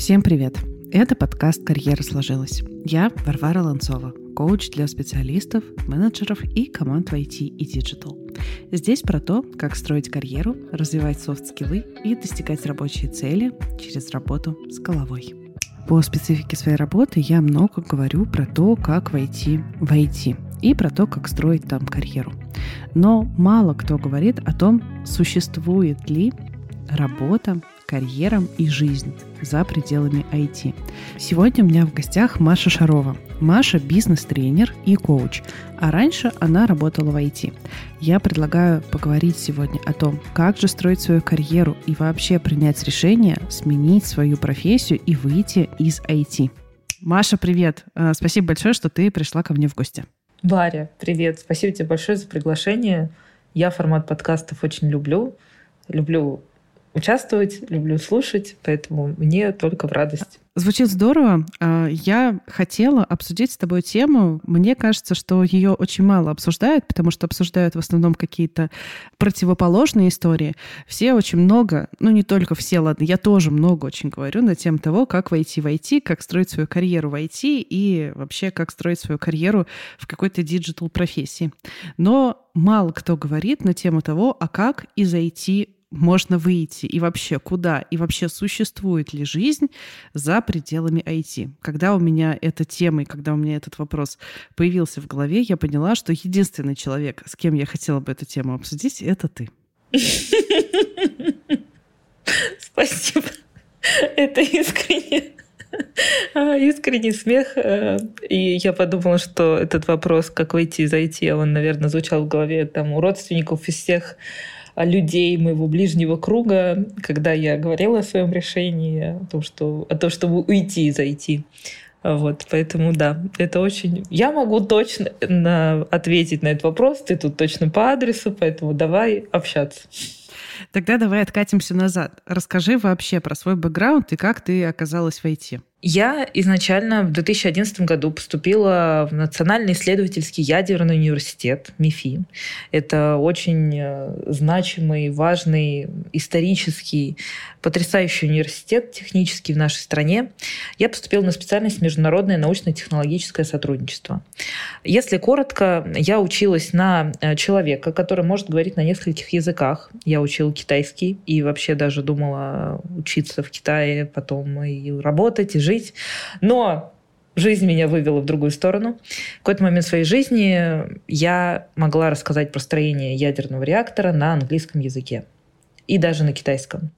Всем привет! Это подкаст «Карьера сложилась». Я Варвара Ланцова, коуч для специалистов, менеджеров и команд в IT и Digital. Здесь про то, как строить карьеру, развивать софт-скиллы и достигать рабочие цели через работу с головой. По специфике своей работы я много говорю про то, как войти в IT и про то, как строить там карьеру. Но мало кто говорит о том, существует ли работа карьера и жизнь за пределами IT. Сегодня у меня в гостях Маша Шарова. Маша – бизнес-тренер и коуч, а раньше она работала в IT. Я предлагаю поговорить сегодня о том, как же строить свою карьеру и вообще принять решение сменить свою профессию и выйти из IT. Маша, привет! Э, спасибо большое, что ты пришла ко мне в гости. Варя, привет! Спасибо тебе большое за приглашение. Я формат подкастов очень люблю. Люблю участвовать, люблю слушать, поэтому мне только в радость. Звучит здорово. А, я хотела обсудить с тобой тему. Мне кажется, что ее очень мало обсуждают, потому что обсуждают в основном какие-то противоположные истории. Все очень много, ну не только все, ладно, я тоже много очень говорю на тему того, как войти в IT, как строить свою карьеру в IT и вообще как строить свою карьеру в какой-то digital профессии. Но мало кто говорит на тему того, а как из IT можно выйти и вообще куда, и вообще существует ли жизнь за пределами IT. Когда у меня эта тема и когда у меня этот вопрос появился в голове, я поняла, что единственный человек, с кем я хотела бы эту тему обсудить, это ты. Спасибо. Это искренне. А, искренний смех. Э, и я подумала, что этот вопрос, как выйти из IT, он, наверное, звучал в голове там у родственников из всех людей моего ближнего круга, когда я говорила о своем решении, о том, что, о том чтобы уйти и зайти. Вот, поэтому да, это очень... Я могу точно на... ответить на этот вопрос, ты тут точно по адресу, поэтому давай общаться. Тогда давай откатимся назад. Расскажи вообще про свой бэкграунд и как ты оказалась в IT. Я изначально в 2011 году поступила в Национальный исследовательский ядерный университет МИФИ. Это очень э, значимый, важный, исторический, потрясающий университет технический в нашей стране. Я поступила на специальность Международное научно-технологическое сотрудничество. Если коротко, я училась на э, человека, который может говорить на нескольких языках. Я учила китайский и вообще даже думала учиться в Китае, потом и работать, и жить жить. Но жизнь меня вывела в другую сторону. В какой-то момент своей жизни я могла рассказать про строение ядерного реактора на английском языке и даже на китайском.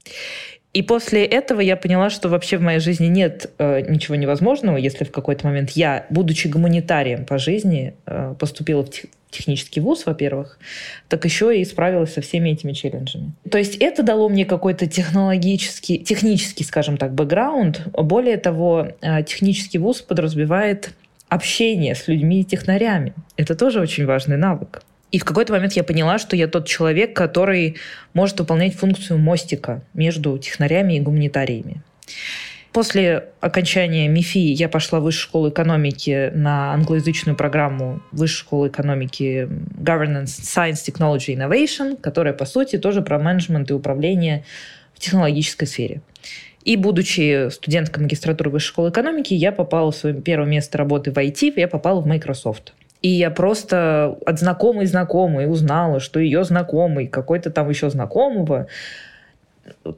И после этого я поняла, что вообще в моей жизни нет э, ничего невозможного, если в какой-то момент я, будучи гуманитарием по жизни, э, поступила в технический вуз, во-первых, так еще и справилась со всеми этими челленджами. То есть это дало мне какой-то технологический, технический, скажем так, бэкграунд. Более того, э, технический вуз подразумевает общение с людьми и технарями. Это тоже очень важный навык. И в какой-то момент я поняла, что я тот человек, который может выполнять функцию мостика между технарями и гуманитариями. После окончания МИФИ я пошла в Высшую школу экономики на англоязычную программу Высшей школы экономики Governance, Science, Technology, Innovation, которая, по сути, тоже про менеджмент и управление в технологической сфере. И будучи студенткой магистратуры Высшей школы экономики, я попала в свое первое место работы в IT, я попала в Microsoft. И я просто от знакомой знакомой узнала, что ее знакомый, какой-то там еще знакомого,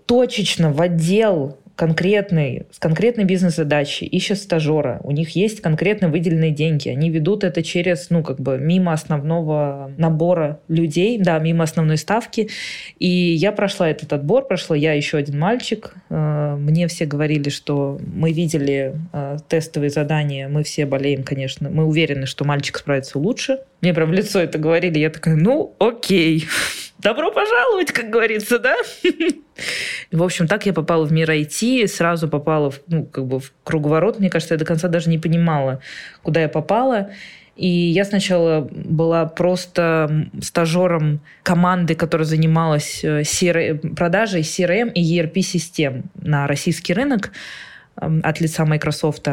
точечно в отдел конкретный, с конкретной бизнес-задачей, ищут стажера, у них есть конкретно выделенные деньги, они ведут это через, ну, как бы мимо основного набора людей, да, мимо основной ставки. И я прошла этот отбор, прошла я еще один мальчик. Э, мне все говорили, что мы видели э, тестовые задания, мы все болеем, конечно, мы уверены, что мальчик справится лучше. Мне прям в лицо это говорили, я такая, ну, окей. Добро пожаловать, как говорится, да? В общем, так я попала в мир IT, сразу попала в, ну, как бы в круговорот. Мне кажется, я до конца даже не понимала, куда я попала. И я сначала была просто стажером команды, которая занималась CRM, э, продажей CRM и ERP-систем на российский рынок от лица Microsoft.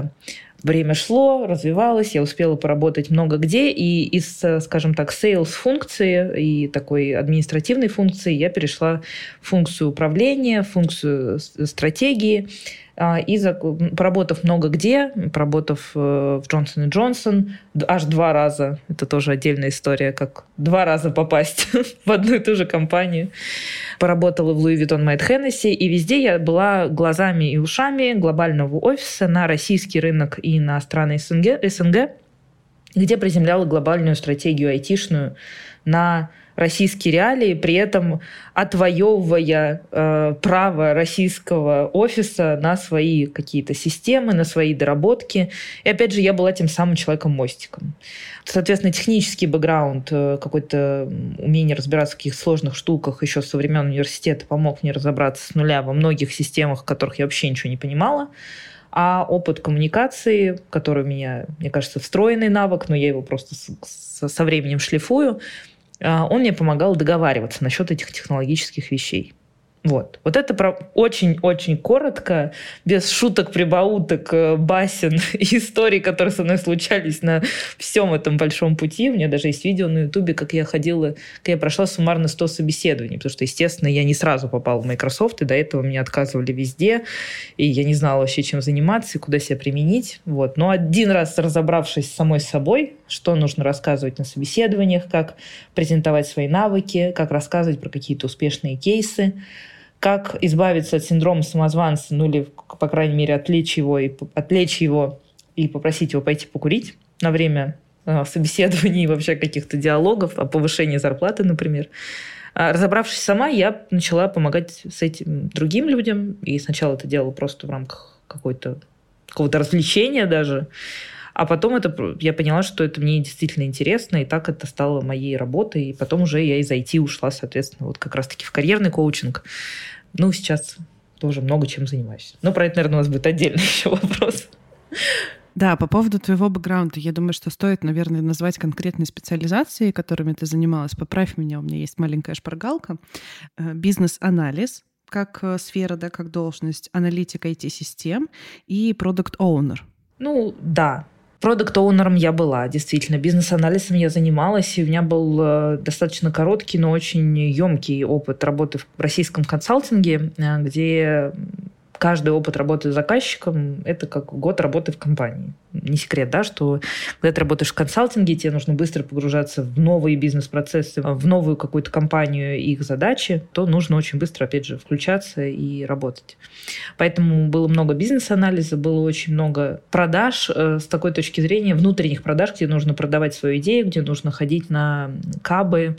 Время шло, развивалось, я успела поработать много где, и из, скажем так, sales функции и такой административной функции я перешла в функцию управления, функцию стратегии, и за, поработав много где, поработав э, в Джонсон и Джонсон аж два раза, это тоже отдельная история, как два раза попасть в одну и ту же компанию. Поработала в Louis Vuitton Moët Hennessy, и везде я была глазами и ушами глобального офиса на российский рынок и на страны СНГ, СНГ где приземляла глобальную стратегию айтишную на российские реалии, при этом отвоевывая э, право российского офиса на свои какие-то системы, на свои доработки. И опять же, я была тем самым человеком-мостиком. Соответственно, технический бэкграунд, э, какое-то умение разбираться в каких-то сложных штуках еще со времен университета помог мне разобраться с нуля во многих системах, в которых я вообще ничего не понимала. А опыт коммуникации, который у меня, мне кажется, встроенный навык, но я его просто со временем шлифую, он мне помогал договариваться насчет этих технологических вещей. Вот. Вот это очень-очень коротко, без шуток, прибауток, э, басен и историй, которые со мной случались на всем этом большом пути. У меня даже есть видео на Ютубе, как я ходила, как я прошла суммарно 100 собеседований, потому что, естественно, я не сразу попала в Microsoft, и до этого меня отказывали везде, и я не знала вообще, чем заниматься и куда себя применить. Вот. Но один раз разобравшись с самой собой, что нужно рассказывать на собеседованиях, как презентовать свои навыки, как рассказывать про какие-то успешные кейсы, как избавиться от синдрома самозванца, ну или, по крайней мере, отвлечь его и, отвлечь его и попросить его пойти покурить на время э, собеседований и вообще каких-то диалогов о повышении зарплаты, например. А разобравшись сама, я начала помогать с этим другим людям. И сначала это делала просто в рамках какой-то какого-то развлечения даже. А потом это, я поняла, что это мне действительно интересно, и так это стало моей работой. И потом уже я из IT ушла, соответственно, вот как раз-таки в карьерный коучинг. Ну, сейчас тоже много чем занимаюсь. Но про это, наверное, у нас будет отдельный еще вопрос. Да, по поводу твоего бэкграунда, я думаю, что стоит, наверное, назвать конкретные специализации, которыми ты занималась. Поправь меня, у меня есть маленькая шпаргалка. Э, бизнес-анализ, как э, сфера, да, как должность, аналитика IT-систем и продукт-оунер. Ну, да, Продукт-оунером я была, действительно. Бизнес-анализом я занималась, и у меня был э, достаточно короткий, но очень емкий опыт работы в российском консалтинге, э, где каждый опыт работы с заказчиком – это как год работы в компании. Не секрет, да, что когда ты работаешь в консалтинге, тебе нужно быстро погружаться в новые бизнес-процессы, в новую какую-то компанию и их задачи, то нужно очень быстро, опять же, включаться и работать. Поэтому было много бизнес-анализа, было очень много продаж э, с такой точки зрения, внутренних продаж, где нужно продавать свою идею, где нужно ходить на кабы,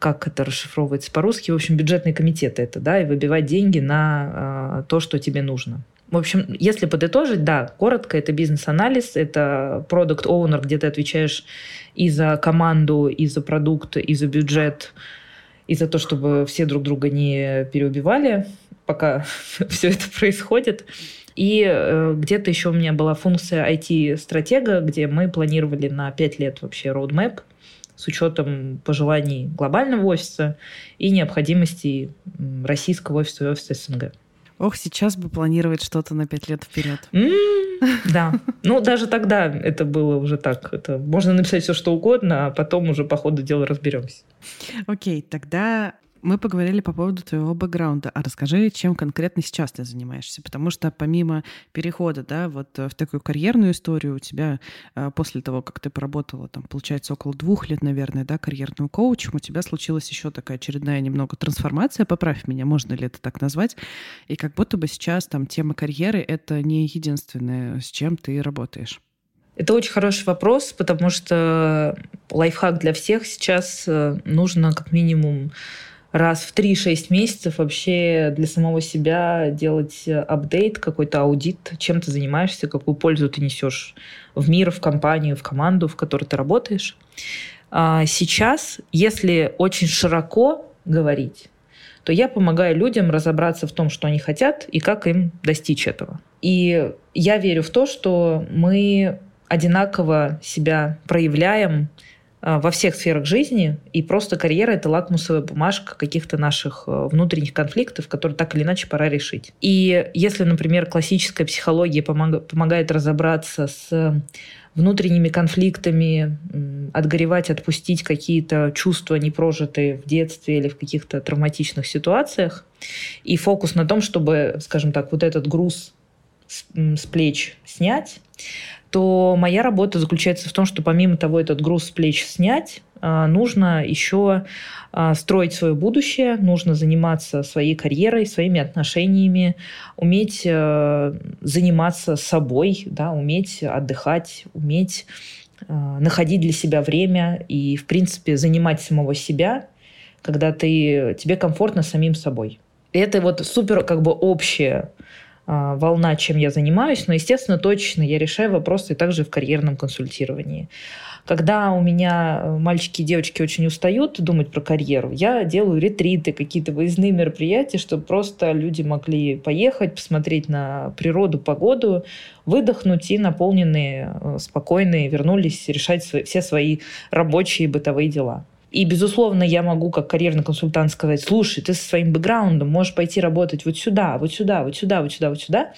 как это расшифровывается по-русски, в общем, бюджетные комитеты это, да, и выбивать деньги на э, то, что тебе нужно. В общем, если подытожить, да, коротко, это бизнес-анализ, это продукт оунер где ты отвечаешь и за команду, и за продукт, и за бюджет, и за то, чтобы все друг друга не переубивали, пока все это происходит. И э, где-то еще у меня была функция IT-стратега, где мы планировали на 5 лет вообще roadmap – с учетом пожеланий глобального офиса и необходимостей российского офиса и офиса СНГ. Ох, сейчас бы планировать что-то на пять лет вперед. да. Ну, даже тогда это было уже так. Это можно написать все, что угодно, а потом уже по ходу дела разберемся. Окей, тогда мы поговорили по поводу твоего бэкграунда. А расскажи, чем конкретно сейчас ты занимаешься? Потому что помимо перехода да, вот в такую карьерную историю, у тебя э, после того, как ты поработала, там, получается, около двух лет, наверное, да, карьерным коучем, у тебя случилась еще такая очередная немного трансформация, поправь меня, можно ли это так назвать, и как будто бы сейчас там тема карьеры — это не единственное, с чем ты работаешь. Это очень хороший вопрос, потому что лайфхак для всех сейчас э, нужно как минимум раз в 3-6 месяцев вообще для самого себя делать апдейт, какой-то аудит, чем ты занимаешься, какую пользу ты несешь в мир, в компанию, в команду, в которой ты работаешь. А сейчас, если очень широко говорить, то я помогаю людям разобраться в том, что они хотят и как им достичь этого. И я верю в то, что мы одинаково себя проявляем во всех сферах жизни, и просто карьера — это лакмусовая бумажка каких-то наших э, внутренних конфликтов, которые так или иначе пора решить. И если, например, классическая психология помогает разобраться с внутренними конфликтами, отгоревать, отпустить какие-то чувства, не прожитые в детстве или в каких-то травматичных ситуациях, и фокус на том, чтобы, скажем так, вот этот груз с плеч снять, то моя работа заключается в том, что помимо того, этот груз с плеч снять, а, нужно еще а, строить свое будущее, нужно заниматься своей карьерой, своими отношениями, уметь э, заниматься собой, да, уметь отдыхать, уметь а, находить для себя время и, в принципе, занимать самого себя, когда ты, тебе комфортно самим собой. И это вот супер как бы общее волна, чем я занимаюсь, но, естественно, точно я решаю вопросы также в карьерном консультировании. Когда у меня э, мальчики и девочки очень устают думать про карьеру, я делаю ретриты, какие-то выездные мероприятия, чтобы просто люди могли поехать, посмотреть на природу, погоду, выдохнуть и наполненные, э, спокойные вернулись решать все свои рабочие бытовые дела. И, безусловно, я могу как карьерный консультант сказать, слушай, ты со своим бэкграундом можешь пойти работать вот сюда, вот сюда, вот сюда, вот сюда, вот сюда.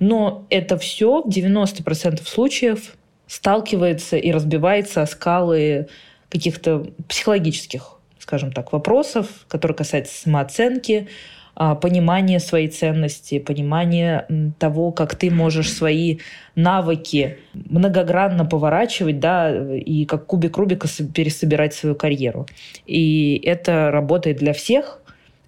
Но это все в 90% случаев сталкивается и разбивается о скалы каких-то психологических, скажем так, вопросов, которые касаются самооценки, понимание своей ценности, понимание того, как ты можешь свои навыки многогранно поворачивать, да, и как кубик Рубика пересобирать свою карьеру. И это работает для всех,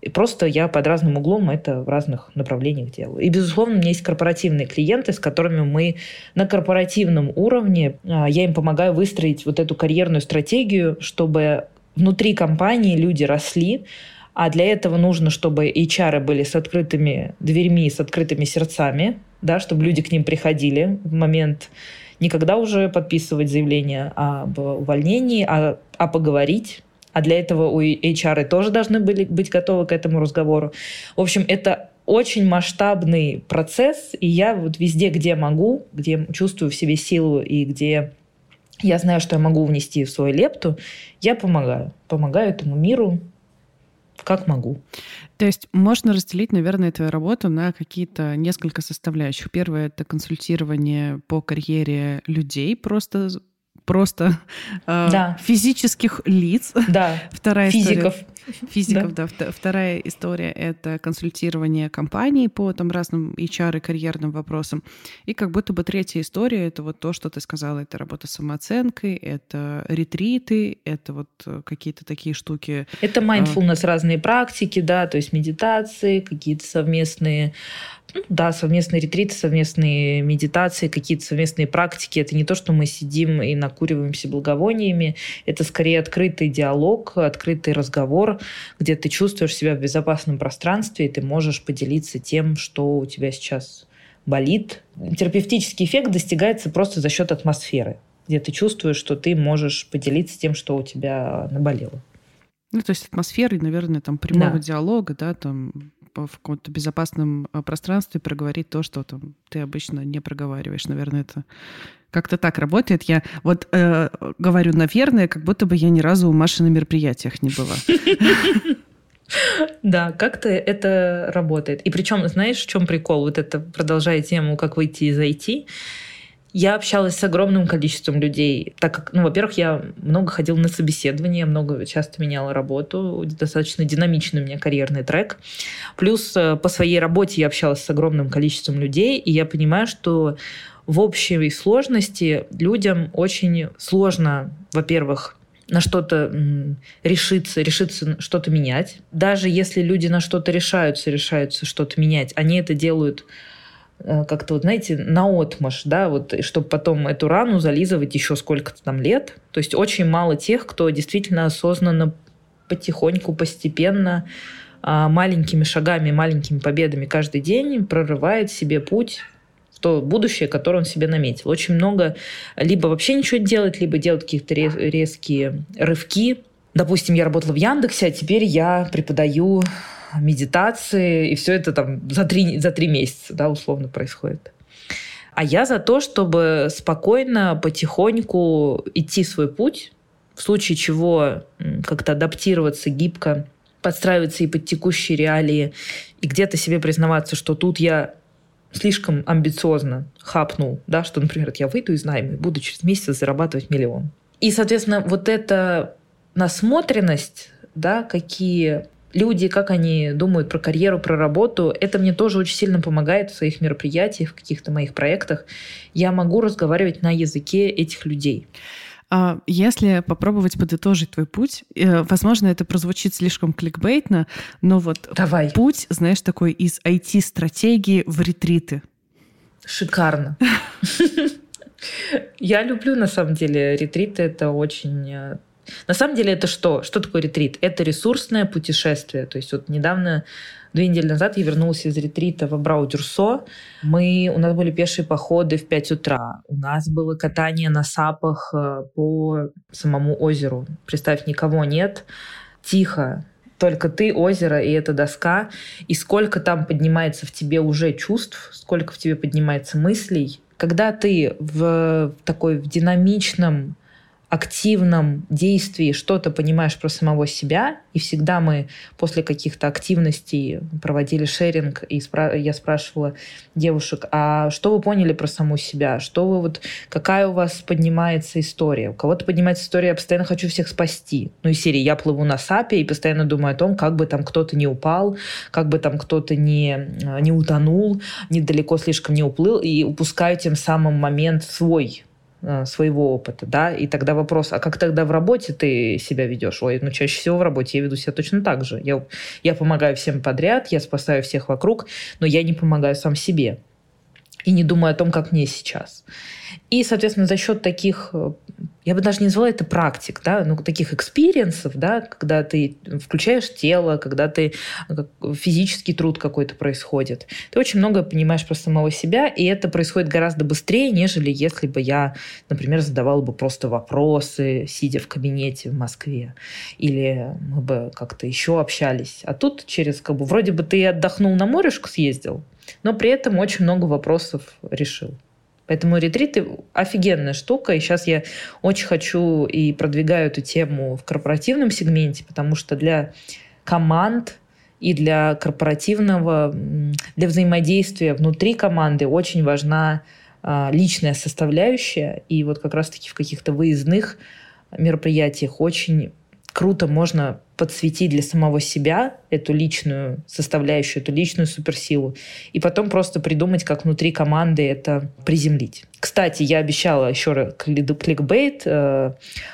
и просто я под разным углом это в разных направлениях делаю. И, безусловно, у меня есть корпоративные клиенты, с которыми мы на корпоративном уровне, а, я им помогаю выстроить вот эту карьерную стратегию, чтобы внутри компании люди росли, а для этого нужно, чтобы HR были с открытыми дверьми, с открытыми сердцами, да, чтобы люди к ним приходили в момент не когда уже подписывать заявление об увольнении, а, а поговорить. А для этого у HR тоже должны были быть готовы к этому разговору. В общем, это очень масштабный процесс, и я вот везде, где могу, где чувствую в себе силу и где я знаю, что я могу внести в свою лепту, я помогаю. Помогаю этому миру, как могу. То есть можно разделить, наверное, твою работу на какие-то несколько составляющих. Первое — это консультирование по карьере людей, просто просто э, да. физических лиц. Да. Вторая Физиков. История, Физиков, да. да. Вторая история — это консультирование компаний по там разным HR и карьерным вопросам. И как будто бы третья история — это вот то, что ты сказала, это работа с самооценкой, это ретриты, это вот э, какие-то такие штуки. Это mindfulness, а... разные практики, да, то есть медитации, какие-то совместные ну да, совместные ретриты, совместные медитации, какие-то совместные практики. Это не то, что мы сидим и накуриваемся благовониями. Это скорее открытый диалог, открытый разговор, где ты чувствуешь себя в безопасном пространстве, и ты можешь поделиться тем, что у тебя сейчас болит. Терапевтический эффект достигается просто за счет атмосферы, где ты чувствуешь, что ты можешь поделиться тем, что у тебя наболело. Ну, то есть атмосферы, наверное, там прямого да. диалога, да, там в каком-то безопасном а, пространстве проговорить то, что там ты обычно не проговариваешь. Наверное, это как-то так работает. Я вот э, говорю, наверное, как будто бы я ни разу у Маши на мероприятиях не была. Да, как-то это работает. И причем, знаешь, в чем прикол? Вот это продолжая тему, как выйти из IT. Я общалась с огромным количеством людей, так как, ну, во-первых, я много ходила на собеседования, много часто меняла работу, достаточно динамичный у меня карьерный трек. Плюс э, по своей работе я общалась с огромным количеством людей, и я понимаю, что в общей сложности людям очень сложно, во-первых, на что-то решиться, решиться что-то менять. Даже если люди на что-то решаются, решаются что-то менять, они это делают Э, как-то, вот, знаете, наотмашь, да, вот, чтобы потом эту рану зализывать еще сколько-то там лет. То есть очень мало тех, кто действительно осознанно, потихоньку, постепенно, а, маленькими шагами, маленькими победами каждый день прорывает себе путь то будущее, которое он себе наметил. Очень много либо вообще ничего делать, либо делать какие-то резкие рывки. Допустим, я работала в Яндексе, а теперь я преподаю медитации, и все это там за три, за три месяца, да, условно происходит. А я за то, чтобы спокойно, потихоньку идти свой путь, в случае чего как-то адаптироваться гибко, подстраиваться и под текущие реалии, и где-то себе признаваться, что тут я слишком амбициозно хапнул, да, что, например, я выйду из найма и буду через месяц зарабатывать миллион. И, соответственно, вот эта насмотренность, да, какие люди, как они думают про карьеру, про работу, это мне тоже очень сильно помогает в своих мероприятиях, в каких-то моих проектах. Я могу разговаривать на языке этих людей. А если попробовать подытожить твой путь, э, возможно, это прозвучит слишком кликбейтно, но вот Давай. путь, знаешь, такой из IT-стратегии в ретриты. Шикарно. Я люблю, на самом деле, ретриты. Это очень э, на самом деле это что? Что такое ретрит? Это ресурсное путешествие. То есть вот недавно Две недели назад я вернулась из ретрита в Абрау-Дюрсо. Мы, у нас были пешие походы в 5 утра. У нас было катание на сапах э, по самому озеру. Представь, никого нет. Тихо. Только ты, озеро и эта доска. И сколько там поднимается в тебе уже чувств, сколько в тебе поднимается мыслей. Когда ты в такой в динамичном активном действии что-то понимаешь про самого себя, и всегда мы после каких-то активностей проводили шеринг, и спра- я спрашивала девушек, а что вы поняли про саму себя? Что вы вот, какая у вас поднимается история? У кого-то поднимается история, я постоянно хочу всех спасти. Ну, из серии я плыву на сапе и постоянно думаю о том, как бы там кто-то не упал, как бы там кто-то не, не утонул, недалеко слишком не уплыл, и упускаю тем самым момент свой, своего опыта, да, и тогда вопрос, а как тогда в работе ты себя ведешь? Ой, ну чаще всего в работе я веду себя точно так же. Я, я помогаю всем подряд, я спасаю всех вокруг, но я не помогаю сам себе и не думаю о том, как мне сейчас. И, соответственно, за счет таких, э, я бы даже не назвала это практик, да, ну, таких experience ов, да, когда ты включаешь тело, когда ты э, физический труд какой-то происходит, ты очень много понимаешь про самого себя, и это происходит гораздо быстрее, нежели если бы я, например, задавала бы просто вопросы, сидя в кабинете в Москве, или мы бы как-то еще общались. А тут через, как бы, вроде бы ты отдохнул на морешку съездил, но при этом очень много вопросов решил. Поэтому ретриты офигенная штука. И сейчас я очень хочу и продвигаю эту тему в корпоративном сегменте, потому что для команд и для корпоративного, для взаимодействия внутри команды очень важна а, личная составляющая. И вот как раз-таки в каких-то выездных мероприятиях очень круто можно подсветить для самого себя эту личную составляющую, эту личную суперсилу, и потом просто придумать, как внутри команды это приземлить. Кстати, я обещала еще раз кликбейт э,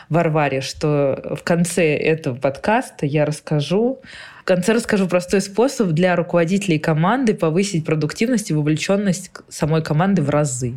Варваре, что в конце этого подкаста я расскажу в конце расскажу простой способ для руководителей команды повысить продуктивность и вовлеченность самой команды в разы.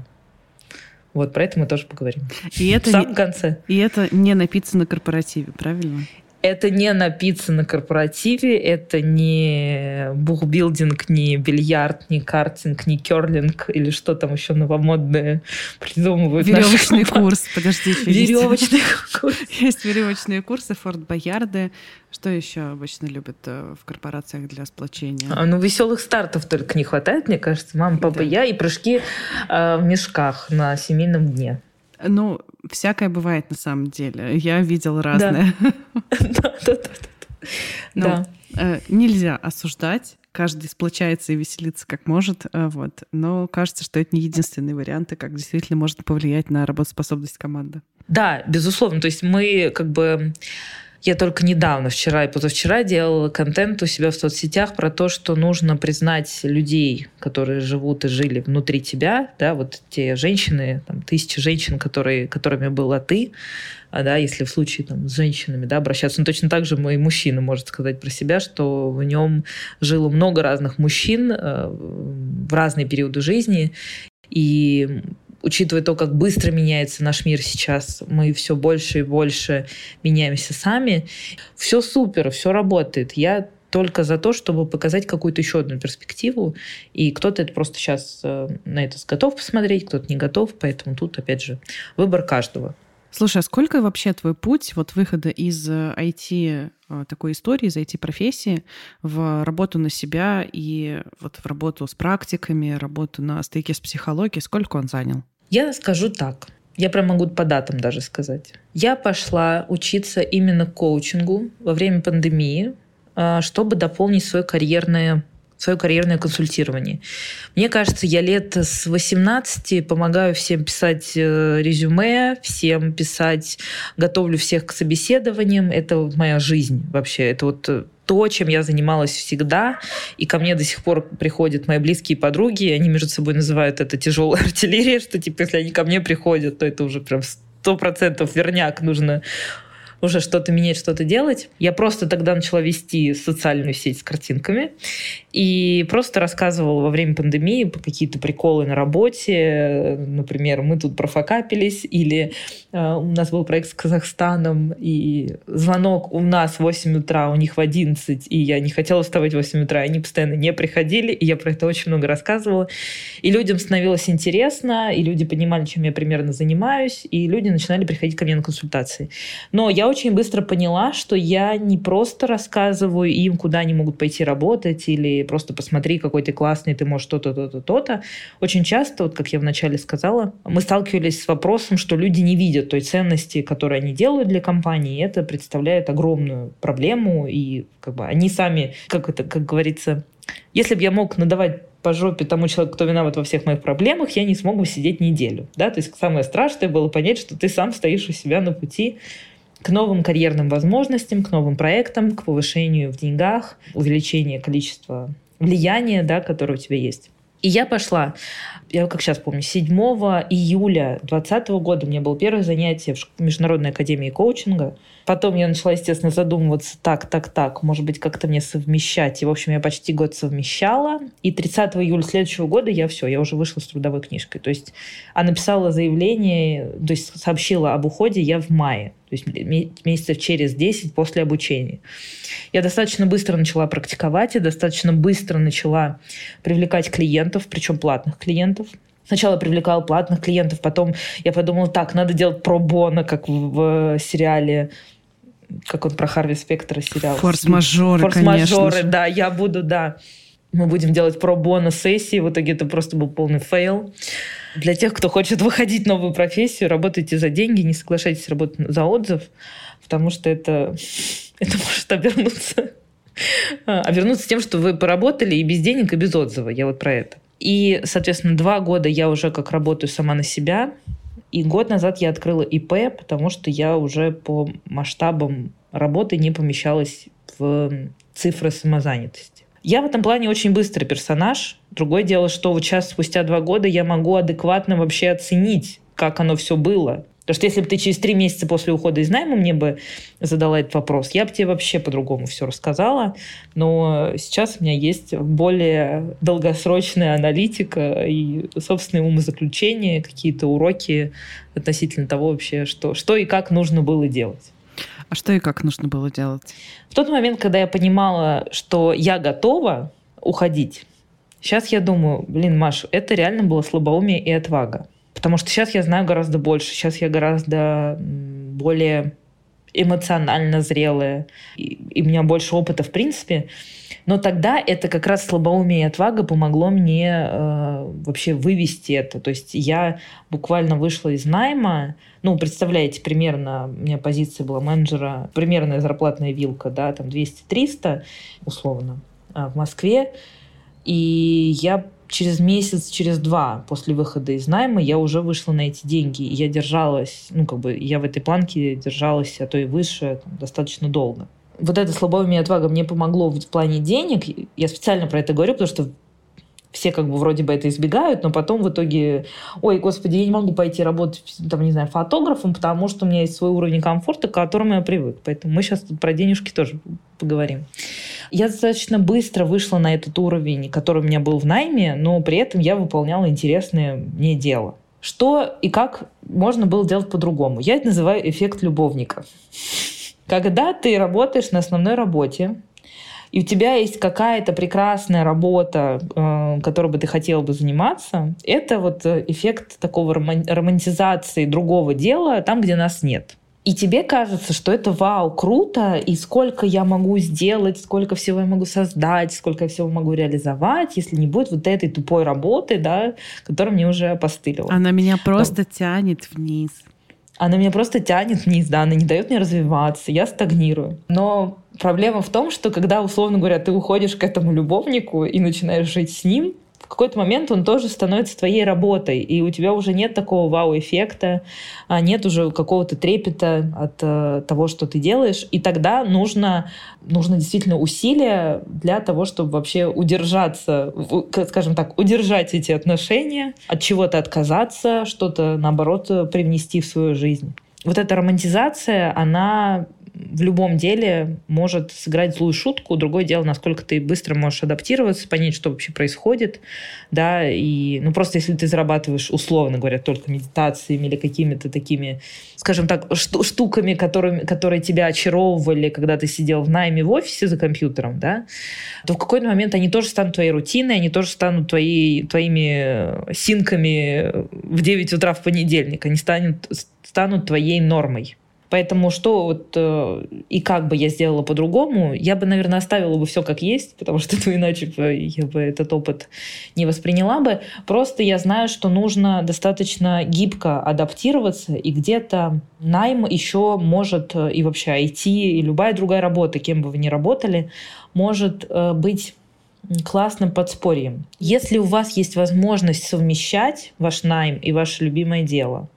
Вот про это мы тоже поговорим. И это в самом не, конце. И это не напиться на корпоративе, правильно? Это не напиться на корпоративе, это не бухбилдинг, не бильярд, не картинг, не керлинг или что там еще новомодное придумывают. Веревочный курс, подождите. Веревочный курс. Есть веревочные курсы, Форт Боярды. Что еще обычно любят э, в корпорациях для сплочения? А, ну, веселых стартов только не хватает, мне кажется. Мама, папа, да. я и прыжки э, в мешках на семейном дне. Ну, всякое бывает на самом деле. Я видела разное. Да, э, нельзя осуждать. Каждый сплочается и веселится как может. Э, вот. Но кажется, что это не единственный вариант, и как действительно может повлиять на работоспособность команды. Да, безусловно. То есть мы как бы я только недавно, вчера и позавчера делала контент у себя в соцсетях про то, что нужно признать людей, которые живут и жили внутри тебя, да, вот те женщины, там, тысячи женщин, которые, которыми была ты, а, да, если в случае там, с женщинами да, обращаться. Ну, точно так же мой мужчина может сказать про себя, что в нем жило много разных мужчин э, в разные периоды жизни, и учитывая то, как быстро меняется наш мир сейчас, мы все больше и больше меняемся сами. Все супер, все работает. Я только за то, чтобы показать какую-то еще одну перспективу. И кто-то это просто сейчас э, на это готов посмотреть, кто-то не готов. Поэтому тут, опять же, выбор каждого. Слушай, а сколько вообще твой путь вот выхода из IT э, такой истории, из IT-профессии в работу на себя и вот в работу с практиками, работу на стыке с психологией, сколько он занял? Я скажу так. Я прям могу по датам даже сказать. Я пошла учиться именно коучингу во время пандемии, а, чтобы дополнить свое карьерное свое карьерное консультирование. Мне кажется, я лет с 18 помогаю всем писать э, резюме, всем писать, готовлю всех к собеседованиям. Это моя жизнь вообще. Это вот э, то, чем я занималась всегда, и ко мне до сих пор приходят мои близкие подруги, и они между собой называют это тяжелая артиллерия, что типа если они ко мне приходят, то это уже прям сто процентов верняк нужно уже что-то менять, что-то делать. Я просто тогда начала вести социальную сеть с картинками и просто рассказывала во время пандемии какие-то приколы на работе. Например, мы тут профокапились, или э, у нас был проект с Казахстаном, и звонок у нас в 8 утра, у них в 11, и я не хотела вставать в 8 утра, они постоянно не приходили, и я про это очень много рассказывала. И людям становилось интересно, и люди понимали, чем я примерно занимаюсь, и люди начинали приходить ко мне на консультации. Но я очень быстро поняла, что я не просто рассказываю им, куда они могут пойти работать, или просто посмотри, какой ты классный, ты можешь то-то, то-то, то-то. Очень часто, вот как я вначале сказала, мы сталкивались с вопросом, что люди не видят той ценности, которую они делают для компании, и это представляет огромную проблему, и как бы они сами, как это, как говорится, если бы я мог надавать по жопе тому человеку, кто виноват во всех моих проблемах, я не смог бы сидеть неделю. Да? То есть самое страшное было понять, что ты сам стоишь у себя на пути к новым карьерным возможностям, к новым проектам, к повышению в деньгах, увеличению количества влияния, да, которое у тебя есть. И я пошла, я как сейчас помню, 7 июля 2020 года у меня было первое занятие в Международной академии коучинга – Потом я начала, естественно, задумываться, так, так, так, может быть, как-то мне совмещать. И, в общем, я почти год совмещала. И 30 июля следующего года я все, я уже вышла с трудовой книжкой. То есть, а написала заявление, то есть сообщила об уходе я в мае. То есть месяцев через 10 после обучения. Я достаточно быстро начала практиковать, я достаточно быстро начала привлекать клиентов, причем платных клиентов. Сначала привлекала платных клиентов, потом я подумала, так, надо делать пробона, как в, в сериале как он про Харви Спектра сериал. Форс-мажоры, Форс-мажоры, да, я буду, да. Мы будем делать про-боно сессии, в итоге это просто был полный fail. Для тех, кто хочет выходить в новую профессию, работайте за деньги, не соглашайтесь работать за отзыв, потому что это, это может обернуться обернуться тем, что вы поработали и без денег, и без отзыва. Я вот про это. И, соответственно, два года я уже как работаю сама на себя, и год назад я открыла ИП, потому что я уже по масштабам работы не помещалась в цифры самозанятости. Я в этом плане очень быстрый персонаж. Другое дело, что вот сейчас, спустя два года, я могу адекватно вообще оценить, как оно все было. Потому что если бы ты через три месяца после ухода из найма мне бы задала этот вопрос, я бы тебе вообще по-другому все рассказала. Но сейчас у меня есть более долгосрочная аналитика и собственные умозаключения, какие-то уроки относительно того вообще, что, что и как нужно было делать. А что и как нужно было делать? В тот момент, когда я понимала, что я готова уходить, сейчас я думаю, блин, Маш, это реально было слабоумие и отвага. Потому что сейчас я знаю гораздо больше, сейчас я гораздо более эмоционально зрелая, и, и у меня больше опыта в принципе. Но тогда это как раз слабоумие и отвага помогло мне э, вообще вывести это. То есть я буквально вышла из найма, ну, представляете, примерно, у меня позиция была менеджера, примерная зарплатная вилка, да, там 200-300 условно а, в Москве. И я через месяц, через два после выхода из найма я уже вышла на эти деньги. И я держалась, ну, как бы, я в этой планке держалась, а то и выше, там, достаточно долго. Вот это слабоумие и отвага мне помогло в плане денег. Я специально про это говорю, потому что все как бы вроде бы это избегают, но потом в итоге, ой, господи, я не могу пойти работать, там, не знаю, фотографом, потому что у меня есть свой уровень комфорта, к которому я привык. Поэтому мы сейчас тут про денежки тоже поговорим. Я достаточно быстро вышла на этот уровень, который у меня был в найме, но при этом я выполняла интересное мне дело. Что и как можно было делать по-другому? Я это называю эффект любовника. Когда ты работаешь на основной работе, и у тебя есть какая-то прекрасная работа, э, которой бы ты хотел бы заниматься, это вот э, эффект такого романтизации другого дела там, где нас нет. И тебе кажется, что это вау, круто, и сколько я могу сделать, сколько всего я могу создать, сколько я всего могу реализовать, если не будет вот этой тупой работы, да, которая мне уже опостылила. Она меня просто да. тянет вниз. Она меня просто тянет вниз, да, она не дает мне развиваться, я стагнирую. Но проблема в том, что когда, условно говоря, ты уходишь к этому любовнику и начинаешь жить с ним, в какой-то момент он тоже становится твоей работой, и у тебя уже нет такого вау-эффекта, а нет уже какого-то трепета от э, того, что ты делаешь, и тогда нужно, нужно действительно усилия для того, чтобы вообще удержаться, скажем так, удержать эти отношения, от чего-то отказаться, что-то, наоборот, привнести в свою жизнь. Вот эта романтизация, она в любом деле может сыграть злую шутку. Другое дело, насколько ты быстро можешь адаптироваться, понять, что вообще происходит. Да, и ну, просто если ты зарабатываешь, условно говоря, только медитациями или какими-то такими, скажем так, штуками, которыми, которые тебя очаровывали, когда ты сидел в найме в офисе за компьютером, да, то в какой-то момент они тоже станут твоей рутиной, они тоже станут твоей, твоими синками в 9 утра в понедельник. Они станут, станут твоей нормой. Поэтому что вот э, и как бы я сделала по-другому, я бы, наверное, оставила бы все как есть, потому что ну, иначе бы я бы этот опыт не восприняла бы. Просто я знаю, что нужно достаточно гибко адаптироваться, и где-то найм еще может, э, и вообще IT, и любая другая работа, кем бы вы ни работали, может э, быть классным подспорьем. Если у вас есть возможность совмещать ваш найм и ваше любимое дело,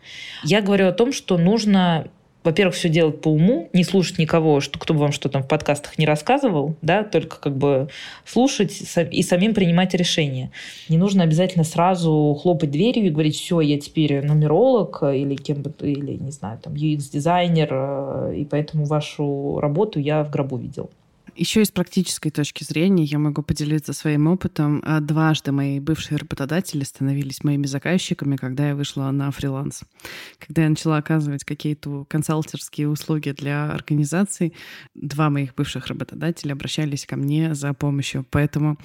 я говорю о том, что нужно во-первых, все делать по уму, не слушать никого, что, кто бы вам что там в подкастах не рассказывал, да, только как бы слушать и самим принимать решения. Не нужно обязательно сразу хлопать дверью и говорить, все, я теперь нумеролог или кем бы, или, не знаю, там, UX-дизайнер, э, и поэтому вашу работу я в гробу видел. Еще из практической точки зрения я могу поделиться своим опытом. А, дважды мои бывшие работодатели становились моими заказчиками, когда я вышла на фриланс. Когда я начала оказывать какие-то консалтерские услуги для организаций, два моих бывших работодателя обращались ко мне за помощью. Поэтому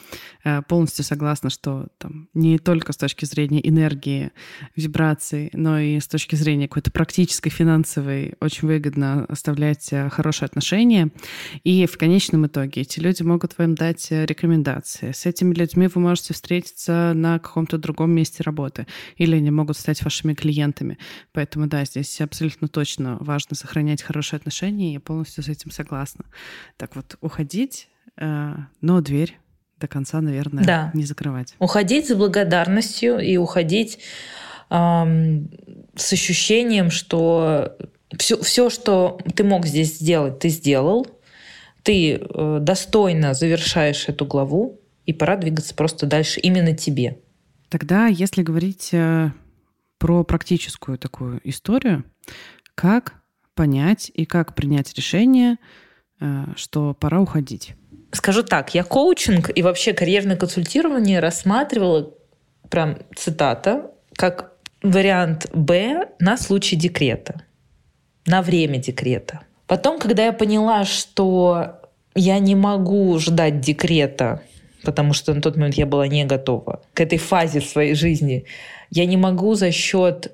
а, полностью согласна, что там не только с точки зрения энергии, вибраций, но и с точки зрения какой-то практической, финансовой очень выгодно оставлять а, хорошие отношения. И в конечном конечном итоге эти люди могут вам дать э, рекомендации. С этими людьми вы можете встретиться на каком-то другом месте работы, или они могут стать вашими клиентами. Поэтому да, здесь абсолютно точно важно сохранять хорошие отношения, я полностью с этим согласна. Так вот, уходить, э, но дверь до конца, наверное, да. не закрывать. Уходить с благодарностью и уходить эм, с ощущением, что все, все, что ты мог здесь сделать, ты сделал ты э, достойно завершаешь эту главу, и пора двигаться просто дальше именно тебе. Тогда, если говорить э, про практическую такую историю, как понять и как принять решение, э, что пора уходить? Скажу так, я коучинг и вообще карьерное консультирование рассматривала, прям цитата, как вариант Б на случай декрета, на время декрета. Потом, когда я поняла, что я не могу ждать декрета, потому что на тот момент я была не готова к этой фазе своей жизни, я не могу за счет,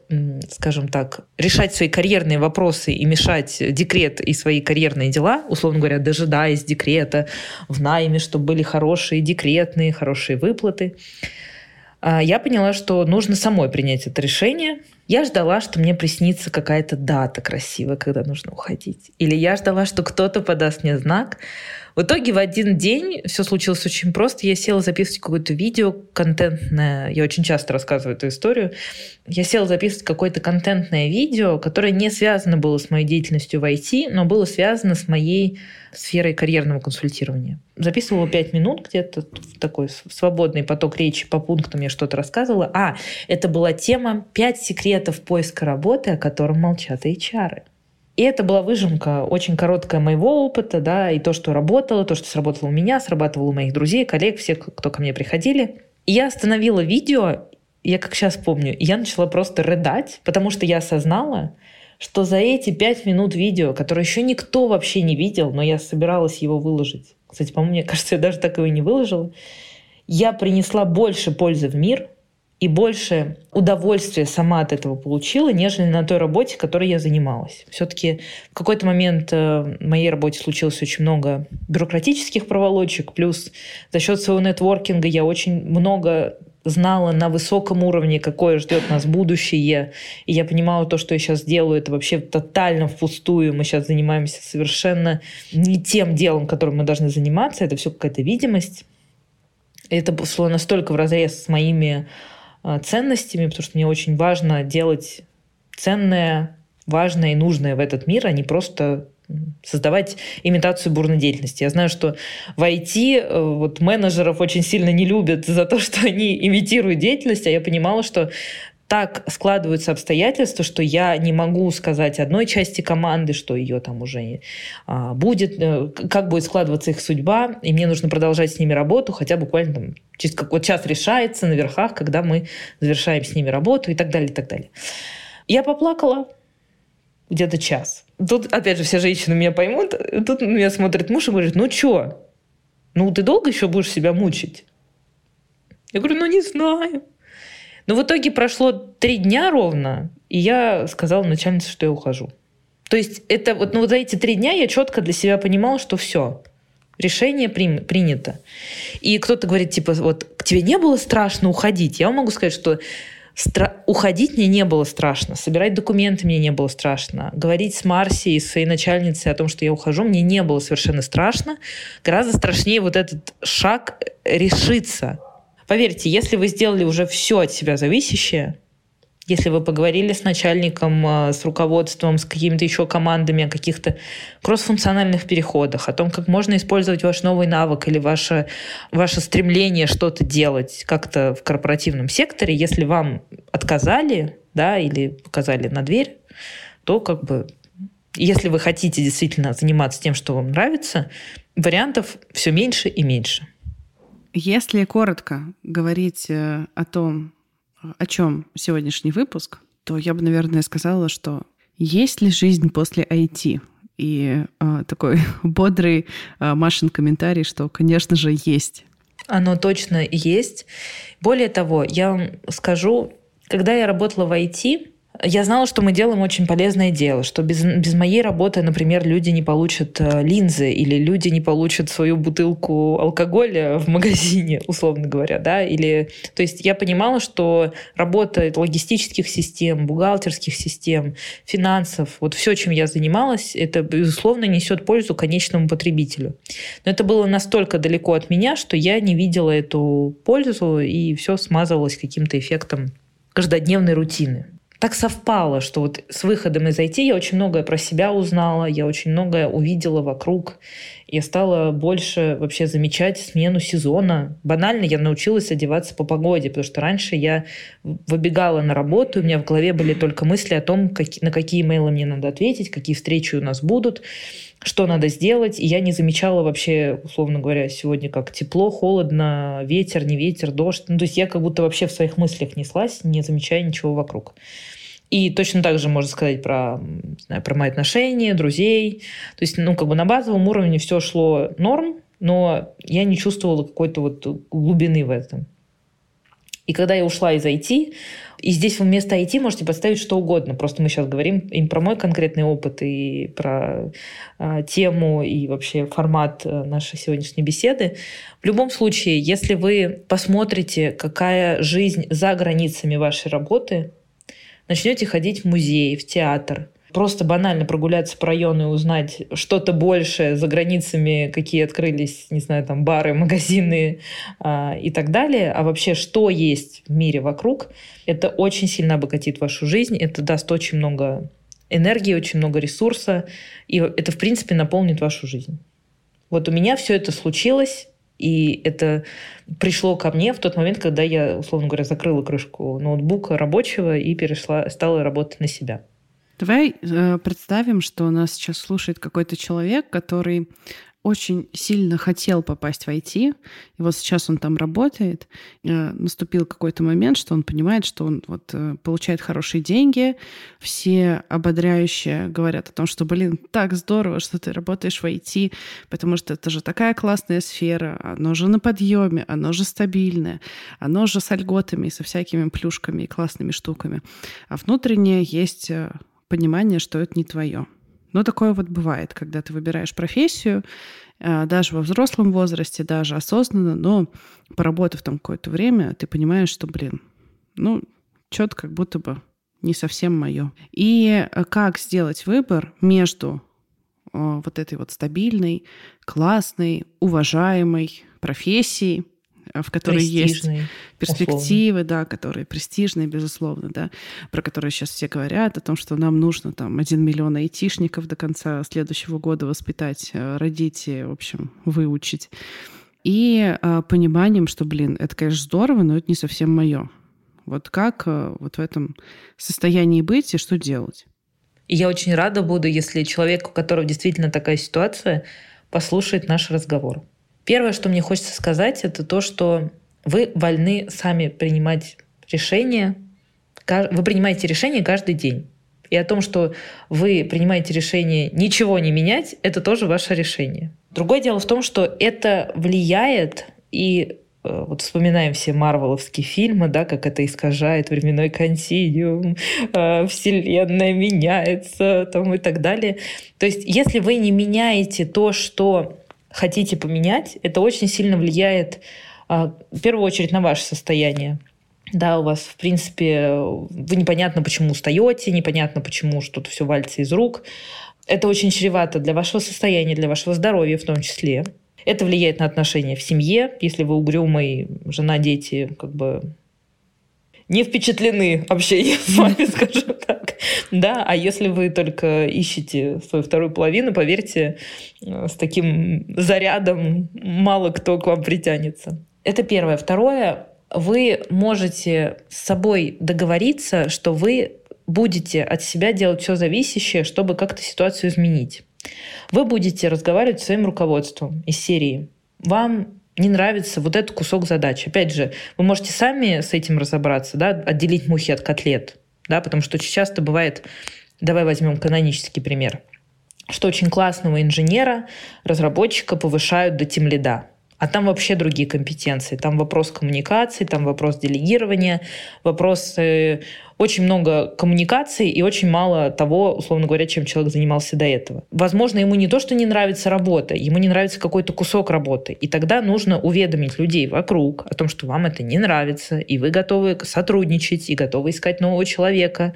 скажем так, решать свои карьерные вопросы и мешать декрет и свои карьерные дела, условно говоря, дожидаясь декрета в найме, чтобы были хорошие декретные, хорошие выплаты. А, я поняла, что нужно самой принять это решение. Я ждала, что мне приснится какая-то дата красивая, когда нужно уходить. Или я ждала, что кто-то подаст мне знак. В итоге в один день все случилось очень просто. Я села записывать какое-то видео контентное. Я очень часто рассказываю эту историю. Я села записывать какое-то контентное видео, которое не связано было с моей деятельностью в IT, но было связано с моей сферой карьерного консультирования. Записывала пять минут где-то, такой свободный поток речи по пунктам я что-то рассказывала. А, это была тема «Пять секретов поиска работы, о котором молчат HR». И это была выжимка очень короткая моего опыта, да, и то, что работало, то, что сработало у меня, срабатывало у моих друзей, коллег, всех, кто ко мне приходили. И я остановила видео, я как сейчас помню, я начала просто рыдать, потому что я осознала, что за эти пять минут видео, которое еще никто вообще не видел, но я собиралась его выложить. Кстати, по-моему, мне кажется, я даже так его и не выложила. Я принесла больше пользы в мир, и больше удовольствия сама от этого получила, нежели на той работе, которой я занималась. Все-таки в какой-то момент э, в моей работе случилось очень много бюрократических проволочек, плюс за счет своего нетворкинга я очень много знала на высоком уровне, какое ждет нас будущее. И я понимала то, что я сейчас делаю, это вообще тотально впустую. Мы сейчас занимаемся совершенно не тем делом, которым мы должны заниматься. Это все какая-то видимость. Это шло настолько в разрез с моими ценностями, потому что мне очень важно делать ценное, важное и нужное в этот мир, а не просто создавать имитацию бурной деятельности. Я знаю, что в IT э, вот менеджеров очень сильно не любят за то, что они имитируют деятельность, а я понимала, что так складываются обстоятельства, что я не могу сказать одной части команды, что ее там уже а, будет, э, как будет складываться их судьба, и мне нужно продолжать с ними работу, хотя буквально там через какой час решается на верхах, когда мы завершаем с ними работу и так далее, и так далее. Я поплакала где-то час. Тут, опять же, все женщины меня поймут. Тут на меня смотрит муж и говорит, ну что? Ну ты долго еще будешь себя мучить? Я говорю, ну не знаю. Но в итоге прошло три дня ровно, и я сказала начальнице, что я ухожу. То есть это вот, ну, вот за эти три дня я четко для себя понимала, что все, решение при, принято. И кто-то говорит, типа, вот тебе не было страшно уходить? Я вам могу сказать, что стра- уходить мне не было страшно, собирать документы мне не было страшно, говорить с Марси и своей начальницей о том, что я ухожу, мне не было совершенно страшно. Гораздо страшнее вот этот шаг решиться Поверьте, если вы сделали уже все от себя зависящее, если вы поговорили с начальником, а, с руководством, с какими-то еще командами о каких-то кроссфункциональных переходах, о том, как можно использовать ваш новый навык или ваше, ваше стремление что-то делать как-то в корпоративном секторе, если вам отказали, да, или показали на дверь, то как бы если вы хотите действительно заниматься тем, что вам нравится, вариантов все меньше и меньше. Если коротко говорить э, о том, о чем сегодняшний выпуск, то я бы, наверное, сказала, что есть ли жизнь после IT? И э, такой бодрый э, Машин комментарий, что, конечно же, есть. Оно точно есть. Более того, я вам скажу, когда я работала в IT, я знала, что мы делаем очень полезное дело, что без, без моей работы, например, люди не получат э, линзы или люди не получат свою бутылку алкоголя в магазине, условно говоря, да, или... То есть я понимала, что работа логистических систем, бухгалтерских систем, финансов, вот все, чем я занималась, это, безусловно, несет пользу конечному потребителю. Но это было настолько далеко от меня, что я не видела эту пользу, и все смазывалось каким-то эффектом каждодневной рутины так совпало, что вот с выходом из IT я очень многое про себя узнала, я очень многое увидела вокруг. Я стала больше вообще замечать смену сезона. Банально я научилась одеваться по погоде, потому что раньше я выбегала на работу, у меня в голове были только мысли о том, как, на какие имейлы мне надо ответить, какие встречи у нас будут, что надо сделать. И я не замечала вообще, условно говоря, сегодня как тепло, холодно, ветер, не ветер, дождь. Ну, то есть я как будто вообще в своих мыслях неслась, не замечая ничего вокруг. И точно так же можно сказать про, не знаю, про мои отношения, друзей. То есть, ну, как бы на базовом уровне все шло норм, но я не чувствовала какой-то вот глубины в этом. И когда я ушла из IT, и здесь вместо IT можете поставить что угодно. Просто мы сейчас говорим и про мой конкретный опыт, и про э, тему, и вообще формат э, нашей сегодняшней беседы. В любом случае, если вы посмотрите, какая жизнь за границами вашей работы, начнете ходить в музей, в театр, просто банально прогуляться по району и узнать что-то большее за границами, какие открылись, не знаю, там бары, магазины а, и так далее, а вообще что есть в мире вокруг, это очень сильно обогатит вашу жизнь, это даст очень много энергии, очень много ресурса, и это, в принципе, наполнит вашу жизнь. Вот у меня все это случилось, и это пришло ко мне в тот момент, когда я, условно говоря, закрыла крышку ноутбука рабочего и перешла, стала работать на себя. Давай э, представим, что нас сейчас слушает какой-то человек, который очень сильно хотел попасть в IT, и вот сейчас он там работает. Э, наступил какой-то момент, что он понимает, что он вот э, получает хорошие деньги, все ободряющие говорят о том, что, блин, так здорово, что ты работаешь в IT, потому что это же такая классная сфера, оно же на подъеме, оно же стабильное, оно же с льготами, со всякими плюшками и классными штуками. А внутренне есть э, понимание, что это не твое. Но такое вот бывает, когда ты выбираешь профессию, э, даже во взрослом возрасте, даже осознанно, но поработав там какое-то время, ты понимаешь, что, блин, ну, что-то как будто бы не совсем мое. И э, как сделать выбор между э, вот этой вот стабильной, классной, уважаемой профессией, в которой есть перспективы, условно. да, которые престижные, безусловно, да, про которые сейчас все говорят, о том, что нам нужно там один миллион айтишников до конца следующего года воспитать, э, родить и, в общем, выучить. И э, пониманием, что, блин, это, конечно, здорово, но это не совсем мое. Вот как э, вот в этом состоянии быть и что делать? И я очень рада буду, если человек, у которого действительно такая ситуация, послушает наш разговор. Первое, что мне хочется сказать, это то, что вы вольны сами принимать решения. Вы принимаете решения каждый день. И о том, что вы принимаете решение ничего не менять, это тоже ваше решение. Другое дело в том, что это влияет и э, вот вспоминаем все марвеловские фильмы, да, как это искажает временной континуум, э, вселенная меняется там, и так далее. То есть если вы не меняете то, что хотите поменять, это очень сильно влияет а, в первую очередь на ваше состояние. Да, у вас, в принципе, вы непонятно, почему устаете, непонятно, почему что-то все валится из рук. Это очень чревато для вашего состояния, для вашего здоровья в том числе. Это влияет на отношения в семье. Если вы угрюмый, жена, дети, как бы не впечатлены общением с вами, скажем так. Да, а если вы только ищете свою вторую половину, поверьте, э, с таким зарядом мало кто к вам притянется. Это первое. Второе, вы можете с собой договориться, что вы будете от себя делать все зависящее, чтобы как-то ситуацию изменить. Вы будете разговаривать с своим руководством из серии. Вам не нравится вот этот кусок задач. Опять же, вы можете сами с этим разобраться, да, отделить мухи от котлет, да, потому что очень часто бывает, давай возьмем канонический пример, что очень классного инженера, разработчика повышают до тем лида. А там вообще другие компетенции. Там вопрос коммуникации, там вопрос делегирования, вопрос э, очень много коммуникаций и очень мало того, условно говоря, чем человек занимался до этого. Возможно, ему не то, что не нравится работа, ему не нравится какой-то кусок работы. И тогда нужно уведомить людей вокруг о том, что вам это не нравится, и вы готовы сотрудничать, и готовы искать нового человека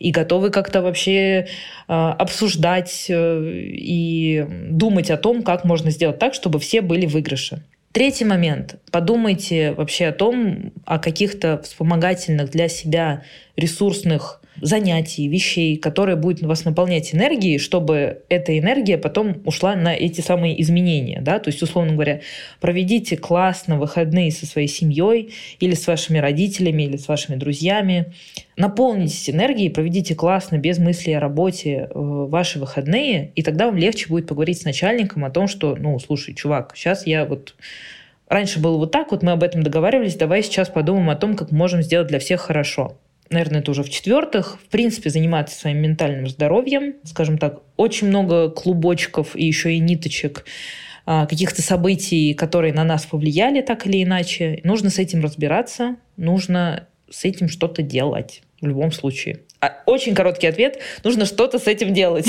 и готовы как-то вообще э, обсуждать э, и думать о том, как можно сделать так, чтобы все были в выигрыше. Третий момент. Подумайте вообще о том, о каких-то вспомогательных для себя ресурсных занятий, вещей, которые будут вас наполнять энергией, чтобы эта энергия потом ушла на эти самые изменения. Да? То есть, условно говоря, проведите классно выходные со своей семьей или с вашими родителями, или с вашими друзьями. Наполнитесь энергией, проведите классно, без мысли о работе э, ваши выходные, и тогда вам легче будет поговорить с начальником о том, что, ну, слушай, чувак, сейчас я вот Раньше было вот так, вот мы об этом договаривались, давай сейчас подумаем о том, как можем сделать для всех хорошо наверное, это уже в-четвертых, в принципе, заниматься своим ментальным здоровьем. Скажем так, очень много клубочков и еще и ниточек а, каких-то событий, которые на нас повлияли так или иначе. Нужно с этим разбираться, нужно с этим что-то делать в любом случае. А, очень короткий ответ. Нужно что-то с этим делать.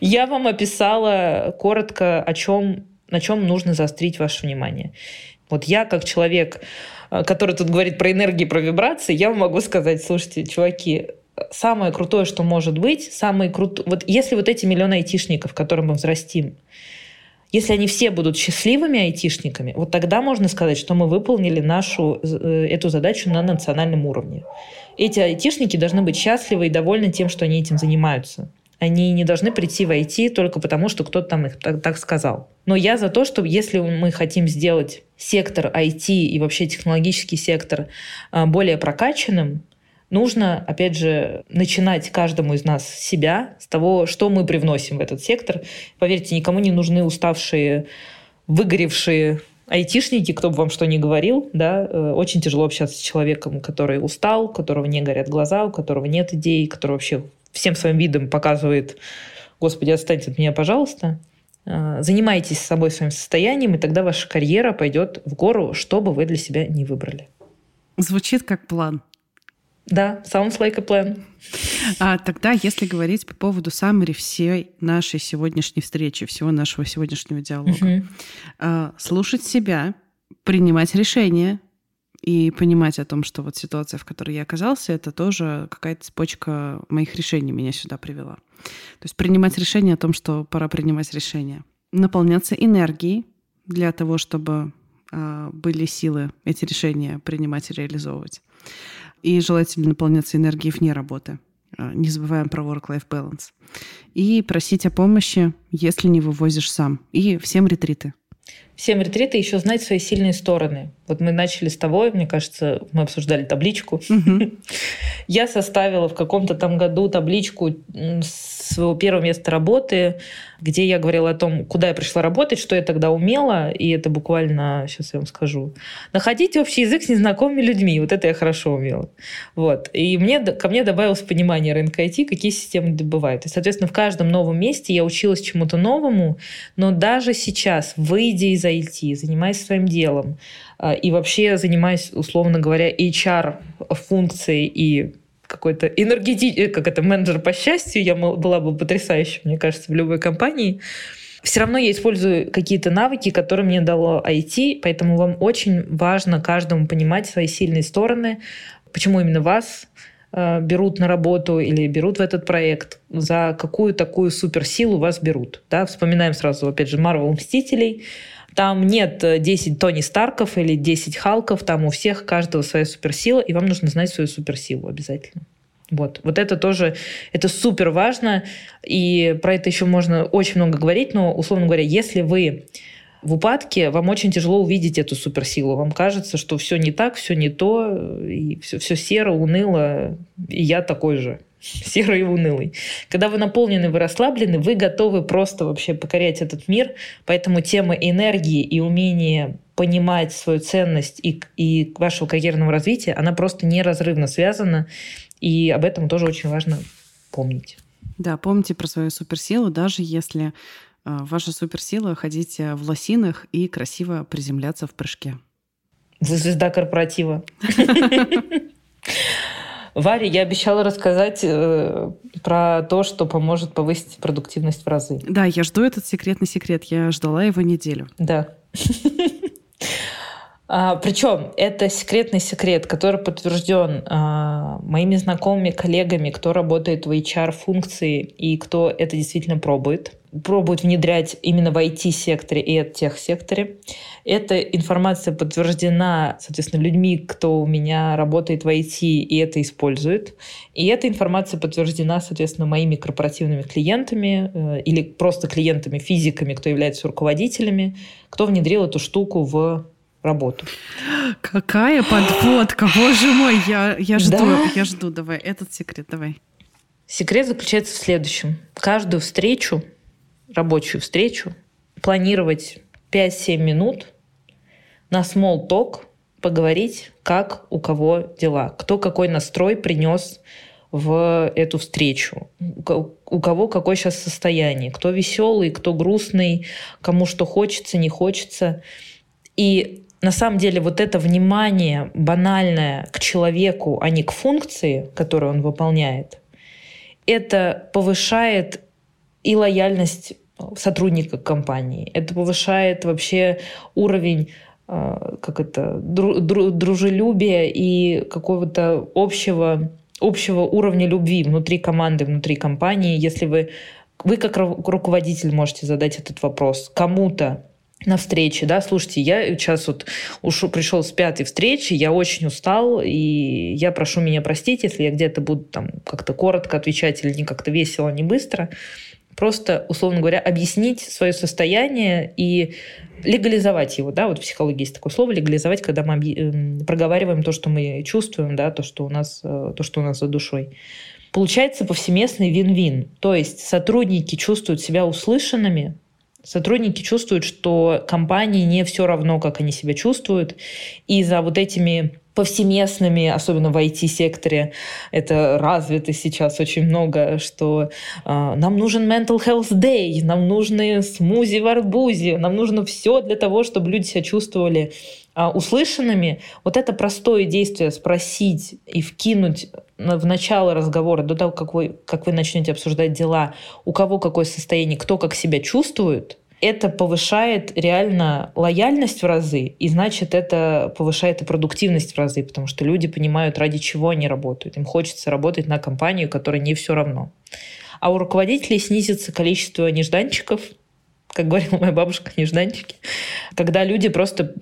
Я вам описала коротко, о чем, на чем нужно заострить ваше внимание. Вот я, как человек, который тут говорит про энергии, про вибрации, я могу сказать, слушайте, чуваки, самое крутое, что может быть, самый крутой... Вот если вот эти миллионы айтишников, которым мы взрастим, если они все будут счастливыми айтишниками, вот тогда можно сказать, что мы выполнили нашу э, эту задачу на национальном уровне. Эти айтишники должны быть счастливы и довольны тем, что они этим занимаются. Они не должны прийти в IT только потому, что кто-то там их так, так сказал. Но я за то, что если мы хотим сделать сектор IT и вообще технологический сектор а, более прокачанным, нужно, опять же, начинать каждому из нас с себя, с того, что мы привносим в этот сектор. Поверьте, никому не нужны уставшие, выгоревшие айтишники, кто бы вам что ни говорил, да, э, очень тяжело общаться с человеком, который устал, у которого не горят глаза, у которого нет идей, который вообще всем своим видом показывает, господи, отстаньте от меня, пожалуйста. Э, занимайтесь собой своим состоянием, и тогда ваша карьера пойдет в гору, что бы вы для себя не выбрали. Звучит как план. Да, sounds like a plan. А тогда, если говорить по поводу саммари всей нашей сегодняшней встречи, всего нашего сегодняшнего диалога, угу. а, слушать себя, принимать решения и понимать о том, что вот ситуация, в которой я оказался, это тоже какая-то цепочка моих решений меня сюда привела. То есть принимать решение о том, что пора принимать решение. Наполняться энергией для того, чтобы а, были силы эти решения принимать и реализовывать и желательно наполняться энергией вне работы. А, не забываем про work-life balance. И просить о помощи, если не вывозишь сам. И всем ретриты. Всем ретриты еще знать свои сильные стороны. Вот мы начали с того, мне кажется, мы обсуждали табличку. Я составила в каком-то там году табличку своего первого места работы, где я говорила о том, куда я пришла работать, что я тогда умела, и это буквально, сейчас я вам скажу, находить общий язык с незнакомыми людьми. Вот это я хорошо умела. Вот. И мне, ко мне добавилось понимание рынка IT, какие системы добывают. И, соответственно, в каждом новом месте я училась чему-то новому, но даже сейчас, выйдя из IT, занимаясь своим делом, а, и вообще занимаюсь, условно говоря, HR-функцией и какой-то энергетический, как это, менеджер по счастью, я была бы потрясающей, мне кажется, в любой компании. Все равно я использую какие-то навыки, которые мне дало IT, поэтому вам очень важно каждому понимать свои сильные стороны, почему именно вас э, берут на работу или берут в этот проект, за какую такую суперсилу вас берут. Да? Вспоминаем сразу, опять же, Марвел Мстителей, там нет 10 э, Тони Старков или 10 Халков, там у всех каждого своя суперсила, и вам нужно знать свою суперсилу обязательно. Вот. вот это тоже, это супер важно, и про это еще можно очень много говорить, но, условно говоря, если вы в упадке, вам очень тяжело увидеть эту суперсилу. Вам кажется, что все не так, все не то, и все, все серо, уныло, и я такой же серый и унылый. Когда вы наполнены, вы расслаблены, вы готовы просто вообще покорять этот мир. Поэтому тема энергии и умения понимать свою ценность и, и вашего карьерного развития, она просто неразрывно связана. И об этом тоже очень важно помнить. Да, помните про свою суперсилу, даже если э, ваша суперсила ходить в лосинах и красиво приземляться в прыжке. Вы звезда корпоратива. Варе я обещала рассказать э, про то, что поможет повысить продуктивность в разы. Да, я жду этот секретный секрет. Я ждала его неделю. Да. А, причем это секретный секрет, который подтвержден а, моими знакомыми, коллегами, кто работает в HR-функции и кто это действительно пробует пробуют внедрять именно в IT-секторе и от тех-секторе. Эта информация подтверждена, соответственно, людьми, кто у меня работает в IT и это использует. И эта информация подтверждена, соответственно, моими корпоративными клиентами э, или просто клиентами-физиками, кто является руководителями, кто внедрил эту штуку в работу. Какая подводка, боже мой, я, я жду, да? я жду, давай, этот секрет, давай. Секрет заключается в следующем. Каждую встречу рабочую встречу, планировать 5-7 минут на small talk, поговорить, как у кого дела, кто какой настрой принес в эту встречу, у кого какое сейчас состояние, кто веселый, кто грустный, кому что хочется, не хочется. И на самом деле вот это внимание банальное к человеку, а не к функции, которую он выполняет, это повышает и лояльность сотрудника компании. Это повышает вообще уровень а, как это, дружелюбия и какого-то общего, общего уровня любви внутри команды, внутри компании. Если вы, вы как руководитель можете задать этот вопрос кому-то, на встрече, да, слушайте, я сейчас вот ушел, пришел с пятой встречи, я очень устал, и я прошу меня простить, если я где-то буду там как-то коротко отвечать или не как-то весело, не быстро. просто, условно говоря, объяснить свое состояние и легализовать его, да, вот в психологии есть такое слово легализовать, когда мы эм, проговариваем то, что мы чувствуем, да, то, что у нас, э, то, что у нас за душой. Получается повсеместный вин-вин. То есть сотрудники чувствуют себя услышанными, сотрудники чувствуют, что компании не все равно, как они себя чувствуют, и за вот этими повсеместными, особенно в IT-секторе, это развито сейчас очень много, что э, нам нужен mental health day, нам нужны смузи в арбузе, нам нужно все для того, чтобы люди себя чувствовали услышанными. Вот это простое действие спросить и вкинуть в начало разговора, до того, как вы, как вы начнете обсуждать дела, у кого какое состояние, кто как себя чувствует – это повышает реально лояльность в разы, и значит, это повышает и продуктивность в разы, потому что люди понимают, ради чего они работают. Им хочется работать на компанию, которая не все равно. А у руководителей снизится количество нежданчиков, как говорила моя бабушка, нежданчики, когда люди просто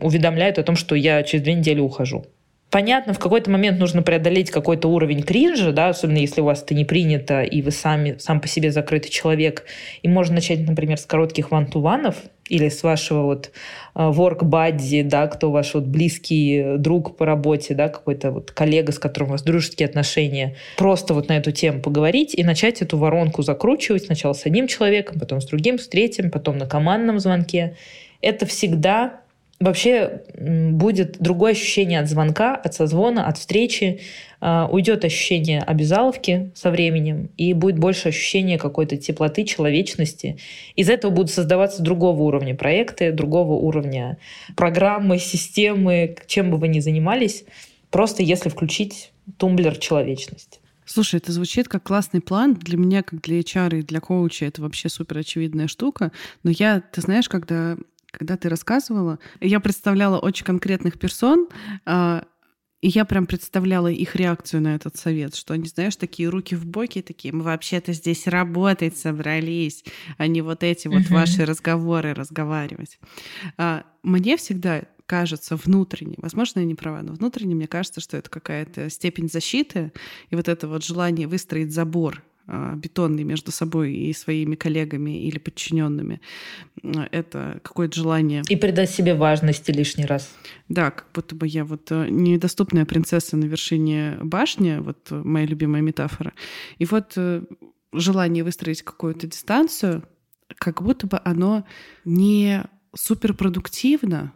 уведомляют о том, что я через две недели ухожу. Понятно, в какой-то момент нужно преодолеть какой-то уровень кринжа, да, особенно если у вас это не принято, и вы сами, сам по себе закрытый человек. И можно начать, например, с коротких ван-ту-ванов или с вашего вот э, work buddy, да, кто ваш вот близкий друг по работе, да, какой-то вот коллега, с которым у вас дружеские отношения, просто вот на эту тему поговорить и начать эту воронку закручивать сначала с одним человеком, потом с другим, с третьим, потом на командном звонке. Это всегда вообще будет другое ощущение от звонка, от созвона, от встречи. А, уйдет ощущение обязаловки со временем, и будет больше ощущения какой-то теплоты, человечности. Из этого будут создаваться другого уровня проекты, другого уровня программы, системы, чем бы вы ни занимались, просто если включить тумблер человечности. Слушай, это звучит как классный план. Для меня, как для HR и для коуча, это вообще супер очевидная штука. Но я, ты знаешь, когда когда ты рассказывала, я представляла очень конкретных персон, а, и я прям представляла их реакцию на этот совет, что они, знаешь, такие руки в боки, такие, мы вообще-то здесь работать собрались, а не вот эти вот uh-huh. ваши разговоры разговаривать. А, мне всегда кажется внутренне, возможно, я не права, но внутренне мне кажется, что это какая-то степень защиты, и вот это вот желание выстроить забор бетонный между собой и своими коллегами или подчиненными. Это какое-то желание. И придать себе важности лишний раз. Да, как будто бы я вот э, недоступная принцесса на вершине башни, вот моя любимая метафора. И вот э, желание выстроить какую-то дистанцию, как будто бы оно не суперпродуктивно,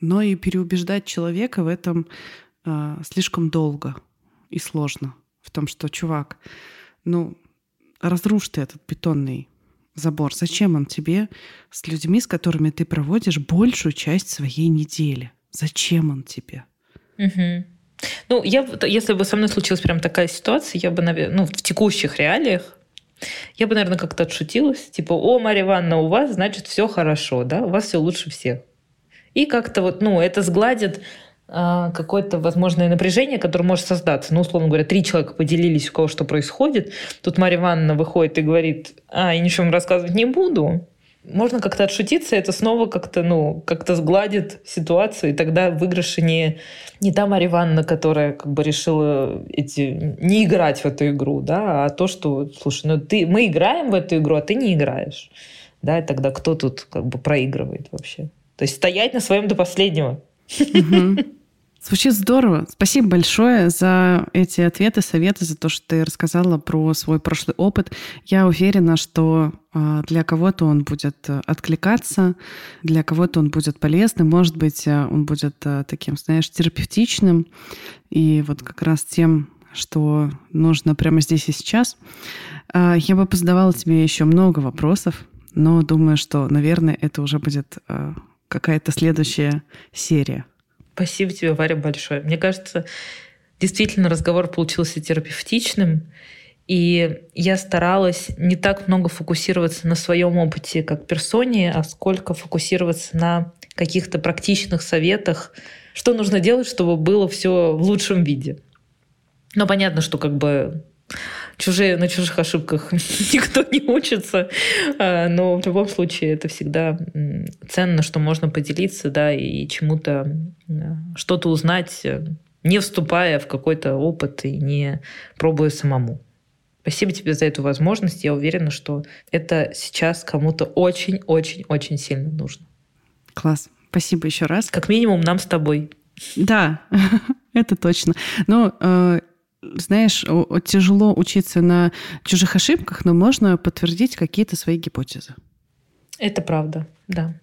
но и переубеждать человека в этом э, слишком долго и сложно. В том, что, чувак, ну, разрушь ты этот бетонный забор. Зачем он тебе с людьми, с которыми ты проводишь большую часть своей недели? Зачем он тебе? Угу. Ну, я, если бы со мной случилась прям такая ситуация, я бы, наверное, ну, в текущих реалиях, я бы, наверное, как-то отшутилась, типа, о, Марья Ивановна, у вас, значит, все хорошо, да, у вас все лучше всех. И как-то вот, ну, это сгладит какое-то возможное напряжение, которое может создаться. Ну, условно говоря, три человека поделились, у кого что происходит. Тут Марья Ивановна выходит и говорит, а, я ничего вам рассказывать не буду. Можно как-то отшутиться, это снова как-то, ну, как-то сгладит ситуацию, и тогда выигрыше не, не та Марья Ивановна, которая как бы решила эти, не играть в эту игру, да, а то, что, слушай, ну ты, мы играем в эту игру, а ты не играешь. Да, и тогда кто тут как бы проигрывает вообще? То есть стоять на своем до последнего. Звучит здорово. Спасибо большое за эти ответы, советы, за то, что ты рассказала про свой прошлый опыт. Я уверена, что а, для кого-то он будет э, откликаться, для кого-то он будет полезным, может быть, э, он будет э, таким, знаешь, терапевтичным и вот как раз тем, что нужно прямо здесь и сейчас. А, я бы позадавала тебе еще много вопросов, но думаю, что, наверное, это уже будет какая-то следующая серия. Спасибо тебе, Варя, большое. Мне кажется, действительно разговор получился терапевтичным, и я старалась не так много фокусироваться на своем опыте как персоне, а сколько фокусироваться на каких-то практичных советах, что нужно делать, чтобы было все в лучшем виде. Но понятно, что как бы чужие, на чужих ошибках никто не учится, а, но в любом случае это всегда ценно, что можно поделиться, да, и чему-то что-то узнать, не вступая в какой-то опыт и не пробуя самому. Спасибо тебе за эту возможность. Я уверена, что это сейчас кому-то очень-очень-очень сильно нужно. Класс. Спасибо еще раз. Как минимум нам с тобой. Да, это точно. Но э, знаешь, тяжело учиться на чужих ошибках, но можно подтвердить какие-то свои гипотезы. Это правда, да.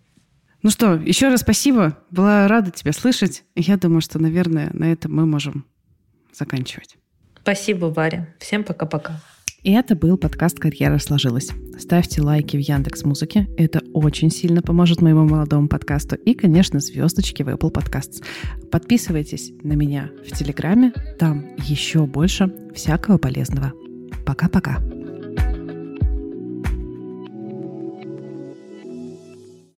Ну что, еще раз спасибо. Была рада тебя слышать. Я думаю, что, наверное, на этом мы можем заканчивать. Спасибо, Варя. Всем пока-пока. И это был подкаст «Карьера сложилась». Ставьте лайки в Яндекс Музыке, это очень сильно поможет моему молодому подкасту. И, конечно, звездочки в Apple Podcasts. Подписывайтесь на меня в Телеграме, там еще больше всякого полезного. Пока-пока.